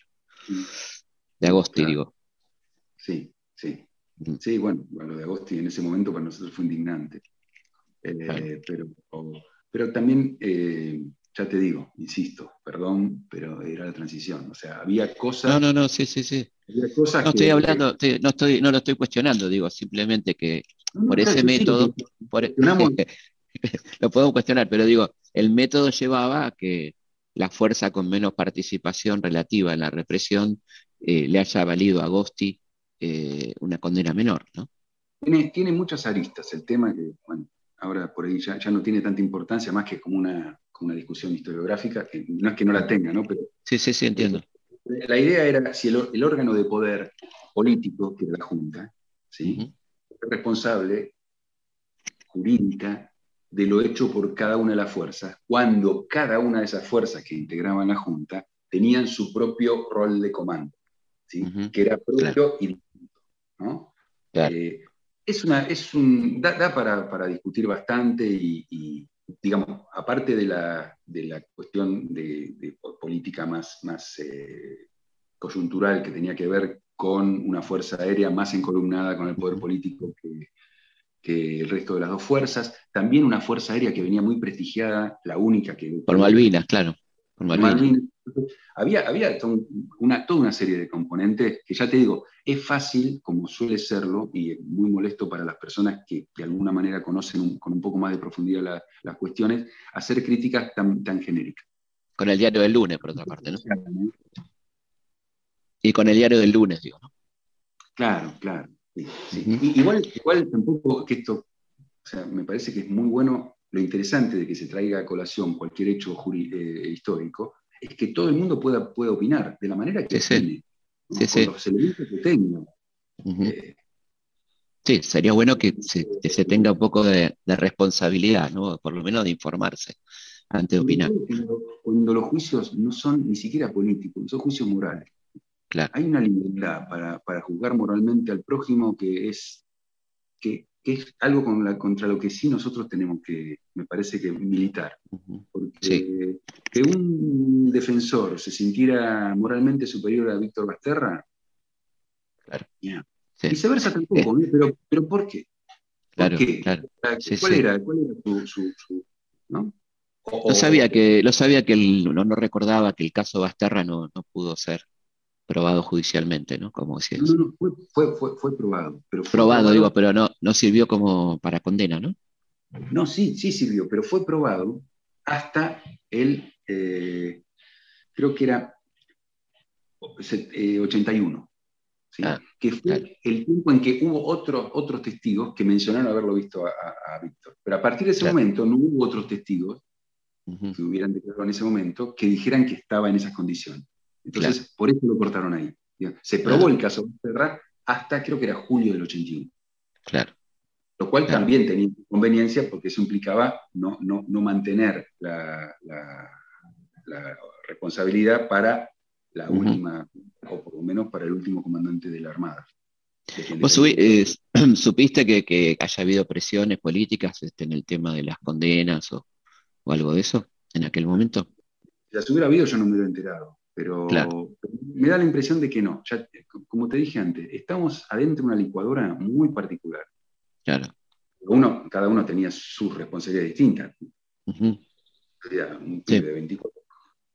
De Agosti, digo. Sí, sí. Sí, bueno, lo de Agosti en ese momento para nosotros fue indignante. Eh, pero, pero también, eh, ya te digo, insisto, perdón, pero era la transición. O sea, había cosas. No, no, no, sí, sí, sí. Había cosas no estoy hablando, no, estoy, no lo estoy cuestionando, digo, simplemente que por ese método, e- lo podemos cuestionar, pero digo, el método llevaba a que la fuerza con menos participación relativa en la represión eh, le haya valido a Agosti eh, una condena menor, ¿no? Tiene, muchas aristas el tema que, bueno, ahora por ahí ya, no tiene tanta importancia, más que como una, discusión historiográfica, que no es que no la tenga, ¿no? Pero, sí, sí, sí, entiendo. La idea era si el, órgano de poder político, que era la Junta, ¿sí? responsable jurídica de lo hecho por cada una de las fuerzas, cuando cada una de esas fuerzas que integraban la Junta tenían su propio rol de comando, ¿sí? que era propio y distinto. ¿no? Eh, es una, es un, da, para, discutir bastante y, digamos, aparte de la, de la cuestión de, política más, más eh, coyuntural que tenía que ver con una fuerza aérea más encolumnada con el poder político que, el resto de las dos fuerzas. También una fuerza aérea que venía muy prestigiada, la única que... Por Malvinas, claro. Por Malvinas. Había, había una, toda una serie de componentes que ya te digo, es fácil, como suele serlo, y muy molesto para las personas que de alguna manera conocen con un poco más de profundidad las cuestiones, hacer críticas tan, tan genéricas. Con el diario del lunes, por otra parte, ¿no? Y con el diario del lunes, digo, ¿no? Claro, claro. igual, igual tampoco que esto, o sea, me parece que es muy bueno lo interesante de que se traiga a colación cualquier hecho eh, histórico, es que todo el mundo pueda, pueda opinar de la manera que sí, sí. con los elementos que tenga. Eh, sí, sería bueno que se, tenga un poco de, responsabilidad, ¿no? por lo menos de informarse antes de opinar. Cuando, los juicios no son ni siquiera políticos, son juicios morales. Hay una libertad para, juzgar moralmente al prójimo que es, que, es algo contra lo que sí nosotros tenemos que, me parece que, militar. Porque que un defensor se sintiera moralmente superior a Víctor Basterra, claro. viceversa tampoco, ¿eh? pero, pero ¿por qué? claro, ¿Cuál, Era, ¿Cuál, era, su, ¿no? lo sabía que, lo sabía que no, no, recordaba que el caso Basterra no, no pudo ser probado judicialmente, ¿no? Como decías. No, no, fue, fue, fue, probado. Pero probado, digo, pero no, no sirvió como para condena, ¿no? No, sí, sí sirvió, pero fue probado hasta el, eh, creo que era 81, ¿sí? Ah, que fue el tiempo en que hubo otros, otros testigos que mencionaron haberlo visto a, Víctor. Pero a partir de ese momento no hubo otros testigos que hubieran declarado en ese momento que dijeran que estaba en esas condiciones. Entonces, por eso lo cortaron ahí. Se probó el caso de hasta creo que era julio del 81. Claro. Lo cual también tenía conveniencia porque eso implicaba no, no, no mantener la, responsabilidad para la última, o por lo menos para el último comandante de la Armada. ¿Vos eh, supiste que, haya habido presiones políticas este, en el tema de las condenas o, o algo de eso en aquel momento? Si las hubiera habido, yo no me hubiera enterado. Pero me da la impresión de que no. como te dije antes, estamos adentro de una licuadora muy particular. Claro. Uno, cada uno tenía su responsabilidad distinta. Sería un de 24.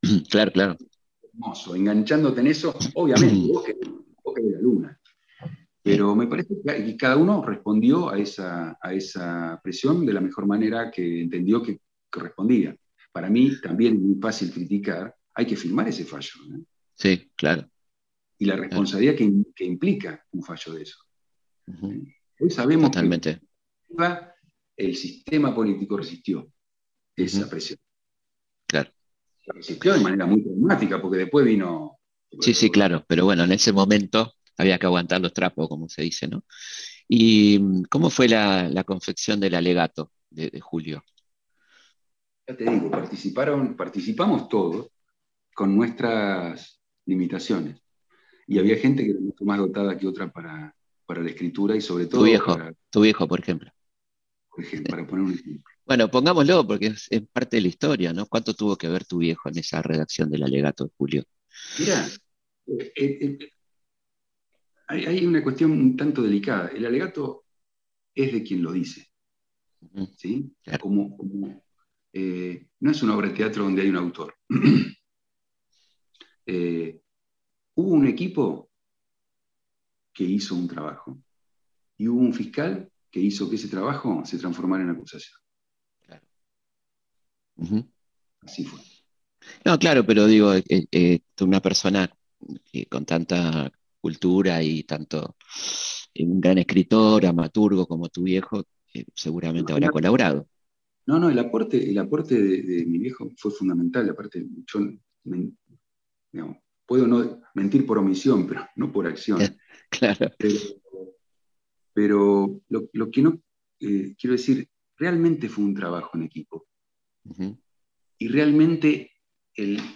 Claro, claro. Hermoso. Enganchándote en eso, obviamente, vos querés, la luna. Pero me parece que cada uno respondió a esa, a esa presión de la mejor manera que entendió que correspondía. Para mí también es muy fácil criticar hay que firmar ese fallo. Sí, claro. Y la responsabilidad que, implica un fallo de eso. Hoy sabemos Totalmente. que el sistema político resistió esa presión. Claro. resistió de manera muy traumática, porque después vino. Sí, sí, claro, pero bueno, en ese momento había que aguantar los trapos, como se dice, ¿no? ¿Y cómo fue la, confección del alegato de, Julio? Ya te digo, participaron, participamos todos, con nuestras limitaciones. Y había gente que era mucho más dotada que otra para, la escritura y sobre todo... Tu viejo, tu viejo, por ejemplo. Por ejemplo, para poner un ejemplo. Bueno, pongámoslo porque es, parte de la historia, ¿no? ¿Cuánto tuvo que ver tu viejo en esa redacción del alegato de Julio? Mira, eh, eh, eh, hay, una cuestión un tanto delicada. El alegato es de quien lo dice. ¿sí? Como, no es una obra de teatro donde hay un autor. Eh, hubo un equipo que hizo un trabajo y hubo un fiscal que hizo que ese trabajo se transformara en acusación. Claro. Así fue. No, claro, pero digo, eh, eh, una persona con tanta cultura y tanto un gran escritor, amaturgo como tu viejo, seguramente habrá colaborado. No, no, el aporte, el aporte de, mi viejo fue fundamental. Aparte, yo puedo no mentir por omisión, pero no por acción. claro. Pero, lo, que no, eh, quiero decir, realmente fue un trabajo en equipo. Y realmente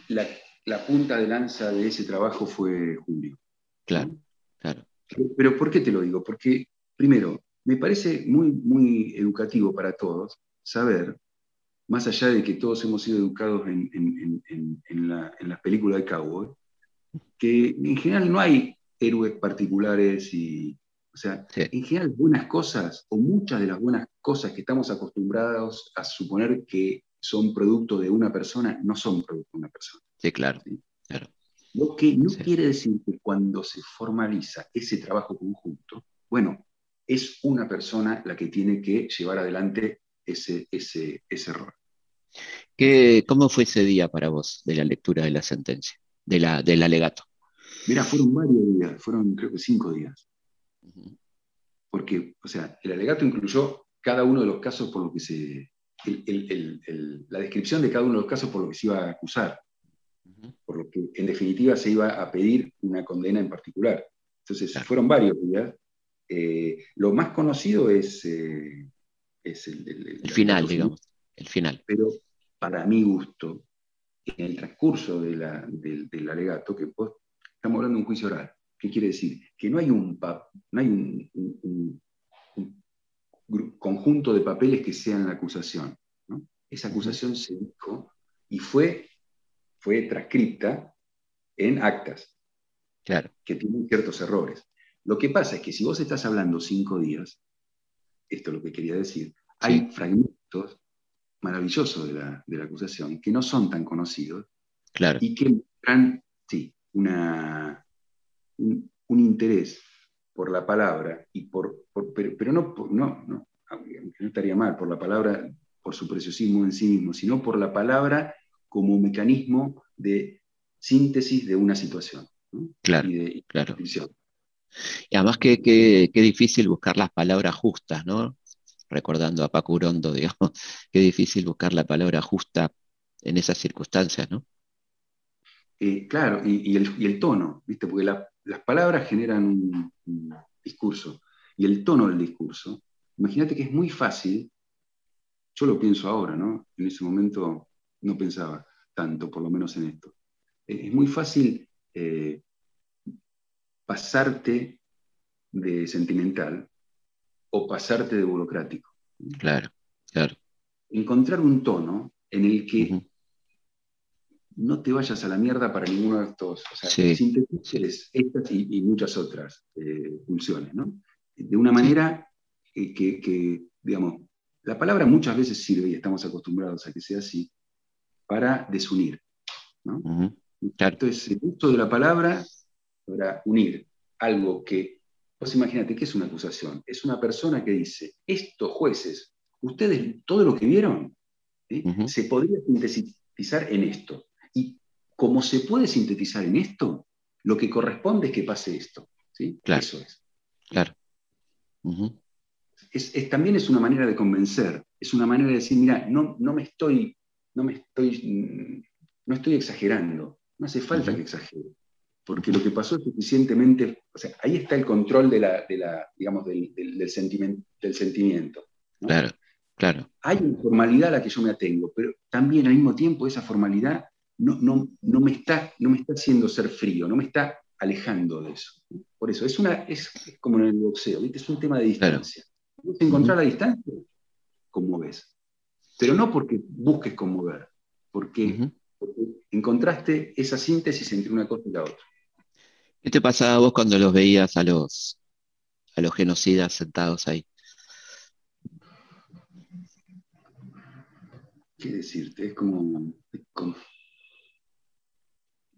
la, punta de lanza de ese trabajo fue Julio. Claro, claro. Pero, ¿por qué te lo digo? Porque, primero, me parece muy, muy educativo para todos saber más allá de que todos hemos sido educados en, las películas de cowboy, que en general no hay héroes particulares y, o sea, en general buenas cosas o muchas de las buenas cosas que estamos acostumbrados a suponer que son producto de una persona, no son producto de una persona. Sí, claro. claro. Lo que no quiere decir que cuando se formaliza ese trabajo conjunto, bueno, es una persona la que tiene que llevar adelante ese, ese, ese error. ¿Qué, ¿Cómo fue ese día para vos de la lectura de la sentencia, de la, del alegato? Mira, fueron varios días, fueron creo que cinco días. Porque, o sea, el alegato incluyó cada uno de los casos por lo que se. la descripción de cada uno de los casos por lo que se iba a acusar. Por lo que, en definitiva, se iba a pedir una condena en particular. Entonces, fueron varios días. Eh, lo más conocido es, eh, es el, el final, digamos. El final. Pero para mi gusto, en el transcurso del, alegato, que pues, estamos hablando de un juicio oral, ¿qué quiere decir? Que no hay un, no hay un, conjunto de papeles que sean la acusación. Esa acusación se dijo y fue, fue transcripta en actas, claro. que tienen ciertos errores. Lo que pasa es que si vos estás hablando cinco días, esto es lo que quería decir, hay fragmentos maravillosos de la, acusación que no son tan conocidos claro. y que muestran, sí, una, un, interés por la palabra, y por, pero, no, no, no, no estaría mal, por la palabra, por su preciosismo en sí mismo, sino por la palabra como mecanismo de síntesis de una situación. Claro, y de, claro. Y además que, que, difícil buscar las palabras justas, ¿no? Recordando a Paco Urondo, digamos, qué difícil buscar la palabra justa en esas circunstancias, ¿no? Eh, claro, y, el, tono, ¿viste? Porque las palabras generan un, discurso, y el tono del discurso, imagínate que es muy fácil, yo lo pienso ahora, ¿no? En ese momento no pensaba tanto, por lo menos en esto. Es muy fácil eh, pasarte de sentimental o pasarte de burocrático. Claro, claro. Encontrar un tono en el que no te vayas a la mierda para ninguno de estos. O sea, sintetices estas y, muchas otras eh, funciones, ¿no? De una manera que, digamos, la palabra muchas veces sirve, y estamos acostumbrados a que sea así, para desunir, ¿no? Entonces, el uso de la palabra para unir algo que, vos imagínate, ¿qué es una acusación? Es una persona que dice, estos jueces, ustedes, todo lo que vieron, se podría sintetizar en esto. Y como se puede sintetizar en esto, lo que corresponde es que pase esto. ¿sí? Claro. Eso es. Claro. es, también es una manera de convencer, es una manera de decir, mira, no, no me estoy, no me estoy, mm, no estoy exagerando, no hace falta que exagere, porque lo que pasó es suficientemente, o sea, ahí está el control de la, de la digamos, del, del, sentimiento. Del sentimiento Claro, claro. Hay una formalidad a la que yo me atengo, pero también al mismo tiempo esa formalidad no, no, me está, no me está haciendo ser frío, no me está alejando de eso. Por eso, es, una, es, como en el boxeo, ¿viste? es un tema de distancia. Claro. encontrar la distancia, conmoves. Pero no porque busques conmover, porque, porque, encontraste esa síntesis entre una cosa y la otra. ¿Qué te pasaba a vos cuando los veías a los, a los genocidas sentados ahí? ¿Qué decirte? Es como,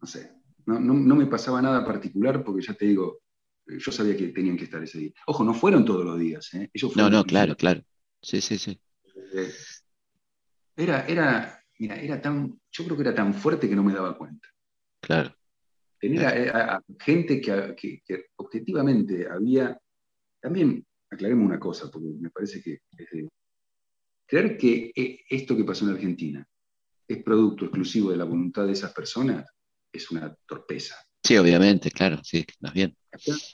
no sé, no, me pasaba nada particular porque ya te digo, eh, yo sabía que tenían que estar ese día. Ojo, no fueron todos los días, ¿eh? no, no, claro, claro. Sí, sí, sí. Eh, era, era, mira, era tan, yo creo que era tan fuerte que no me daba cuenta. Claro. Tener a, gente que, objetivamente había, también aclaremos una cosa, porque me parece que creer que esto que pasó en Argentina es producto exclusivo de la voluntad de esas personas es una torpeza. Sí, obviamente, claro, sí, más bien.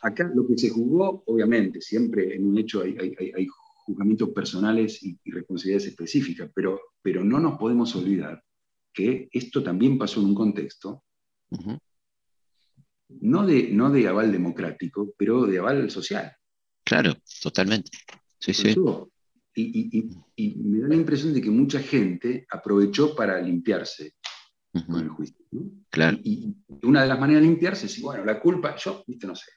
Acá, lo que se jugó, obviamente, siempre en un hecho hay, juzgamientos personales y, responsabilidades específicas, pero, pero no nos podemos olvidar que esto también pasó en un contexto no, de, no de aval democrático, pero de aval social. Claro, totalmente. Sí, sí. Y, y, me da la impresión de que mucha gente aprovechó para limpiarse con el juicio. Claro. Y, una de las maneras de limpiarse es, bueno, la culpa, yo, viste, no sé.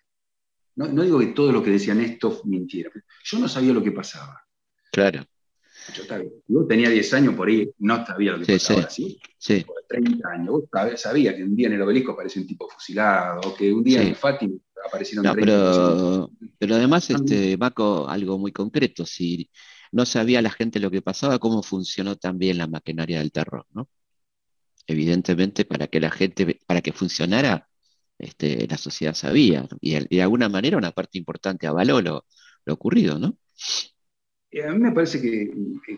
No, digo que todo lo que decían esto mintiera. Yo no sabía lo que pasaba. Claro. Yo, tenía 10 años por ahí, no sabía lo que pasaba ahora, ¿sí? sí. Por 30 años, vos sabías que un día en el obelisco apareció un tipo fusilado, o que un día en Fátima aparecieron no, 30 pero, pero además, este, Maco, algo muy concreto, si no sabía la gente lo que pasaba, cómo funcionó también la maquinaria del terror, ¿no? Evidentemente, para que la gente, para que funcionara, este, la sociedad sabía, y, de alguna manera una parte importante avaló lo, lo ocurrido, ¿no? A mí me parece que,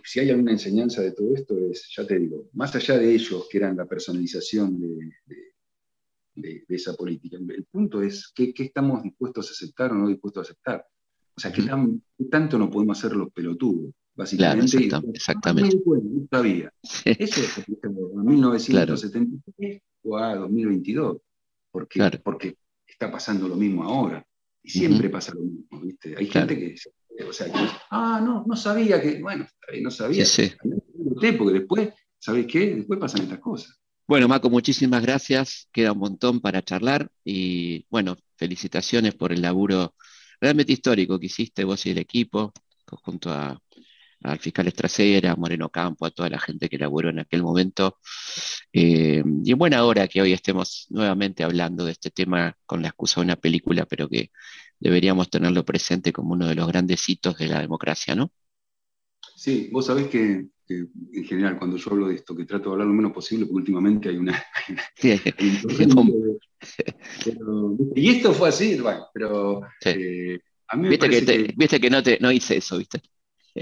si hay alguna enseñanza de todo esto es, ya te digo, más allá de ellos que eran la personalización de, esa política, el punto es qué, estamos dispuestos a aceptar o no dispuestos a aceptar. O sea, qué, tanto no podemos hacer los pelotudos, básicamente. Claro, exactamente. no sabía. Eso es a 1973 o a 2022, porque, porque está pasando lo mismo ahora. Y siempre pasa lo mismo, ¿viste? Hay gente que o sea, que, ah, no, no sabía que, bueno, no sabía. Sí, sí. Porque después, ¿sabes qué? Después pasan estas cosas. Bueno, Maco, muchísimas gracias. Queda un montón para charlar y, bueno, felicitaciones por el laburo realmente histórico que hiciste vos y el equipo, junto a, al fiscal Estracera, a Moreno Campo, a toda la gente que laburó en aquel momento. Eh, y en buena hora que hoy estemos nuevamente hablando de este tema con la excusa de una película, pero que deberíamos tenerlo presente como uno de los grandes hitos de la democracia, ¿no? Sí, vos sabés que, en general cuando yo hablo de esto, que trato de hablar lo menos posible, porque últimamente hay una... y esto fue así, bueno, pero eh, a mí me viste que, Viste que no, te, no hice eso, ¿viste?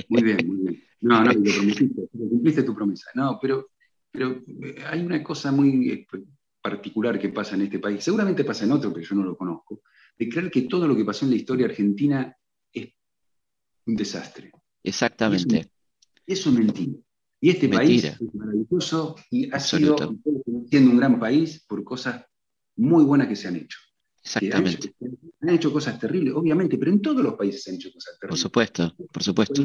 Muy bien, muy bien. No, no, lo prometiste, cumpliste tu promesa. No, pero, pero eh, hay una cosa muy eh, particular que pasa en este país. Seguramente pasa en otro, pero yo no lo conozco de creer que todo lo que pasó en la historia argentina es un desastre. Exactamente. Es un, mentira. Y este país es maravilloso y ha sido siendo un gran país por cosas muy buenas que se han hecho. Exactamente. Han hecho, cosas terribles, obviamente, pero en todos los países se han hecho cosas terribles. Por supuesto, por supuesto.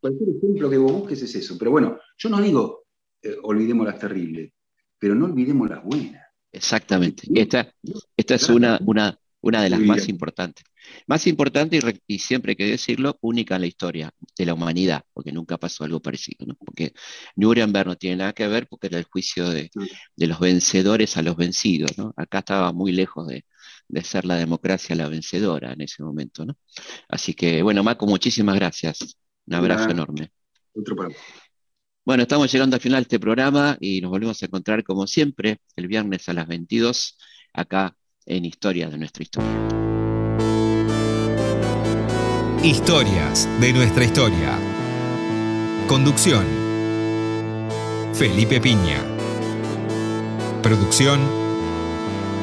Cualquier, ejemplo que vos busques es eso. Pero bueno, yo no digo eh, olvidemos las terribles, pero no olvidemos las buenas. Exactamente. Esta, esta es una, una, una de las más importantes. Más importante y, siempre hay que decirlo, única en la historia de la humanidad, porque nunca pasó algo parecido, ¿no? Porque Nuremberg no tiene nada que ver porque era el juicio de, los vencedores a los vencidos, ¿no? Acá estaba muy lejos de, ser la democracia la vencedora en ese momento, ¿no? Así que, bueno, Marco, muchísimas gracias. Un abrazo enorme. Otro para bueno, estamos llegando al final de este programa y nos volvemos a encontrar como siempre el viernes a las 22 acá en Historia de nuestra historia. Historias de nuestra historia. Conducción. Felipe Piña. Producción.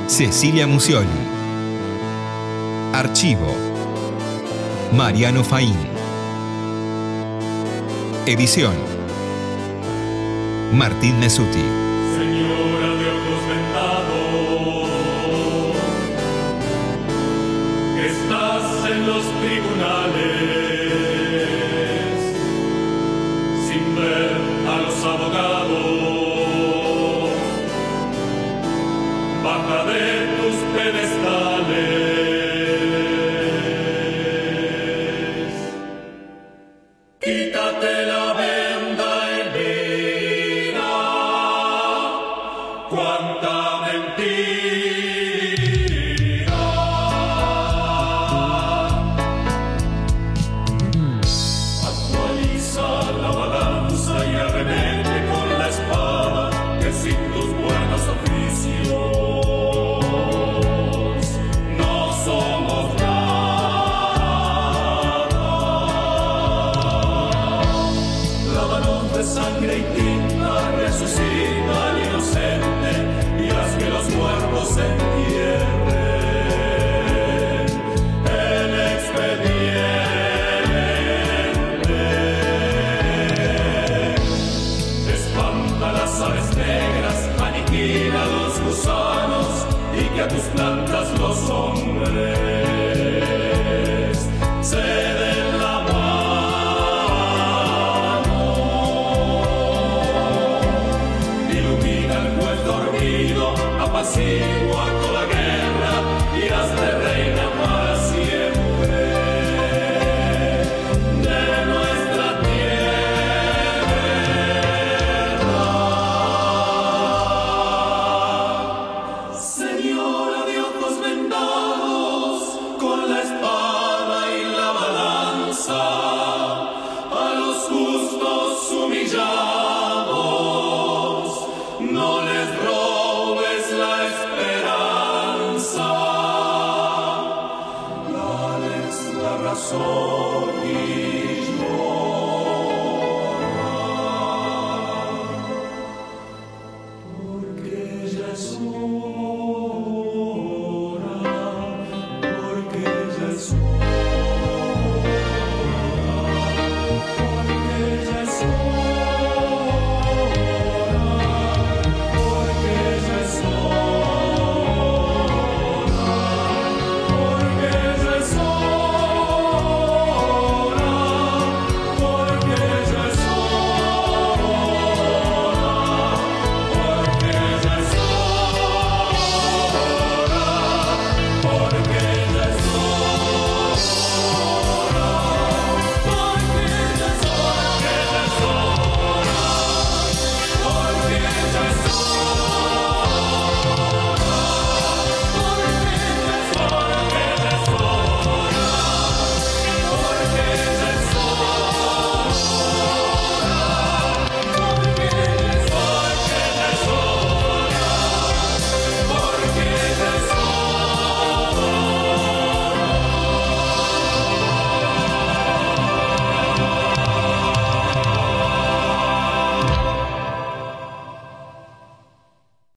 Cecilia Musioli. Archivo. Mariano Faín. Edición. Martín Mesuti. los tribunales. Sin ver